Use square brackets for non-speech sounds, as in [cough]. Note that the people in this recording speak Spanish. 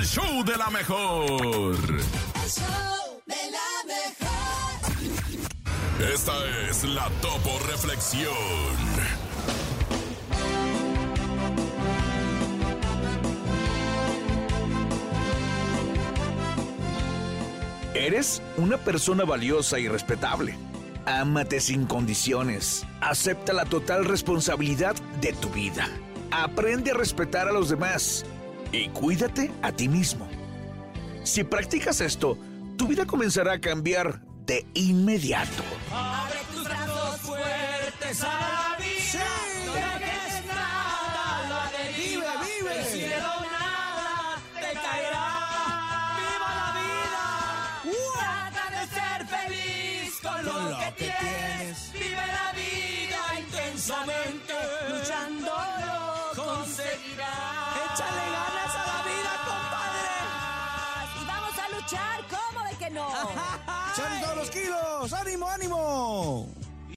el show de la mejor. Esta es la Topo Reflexión. Eres una persona valiosa y respetable. Ámate sin condiciones. Acepta la total responsabilidad de tu vida. Aprende a respetar a los demás y cuídate a ti mismo. Si practicas esto, tu vida comenzará a cambiar de inmediato. Abre tus brazos fuertes a la vida. No dejes nada la deriva. Vive, vive. Del cielo nada te caerá. ¡Viva la vida! Trata de ser feliz con lo, Con lo que, que tienes. tienes. Vive la vida intensamente. Luchando conseguirás. Échale ganas a la vida, compadre. Y vamos a luchar, ¿cómo de que no? [laughs] ¡Echale todos los kilos! ¡Ánimo, ánimo!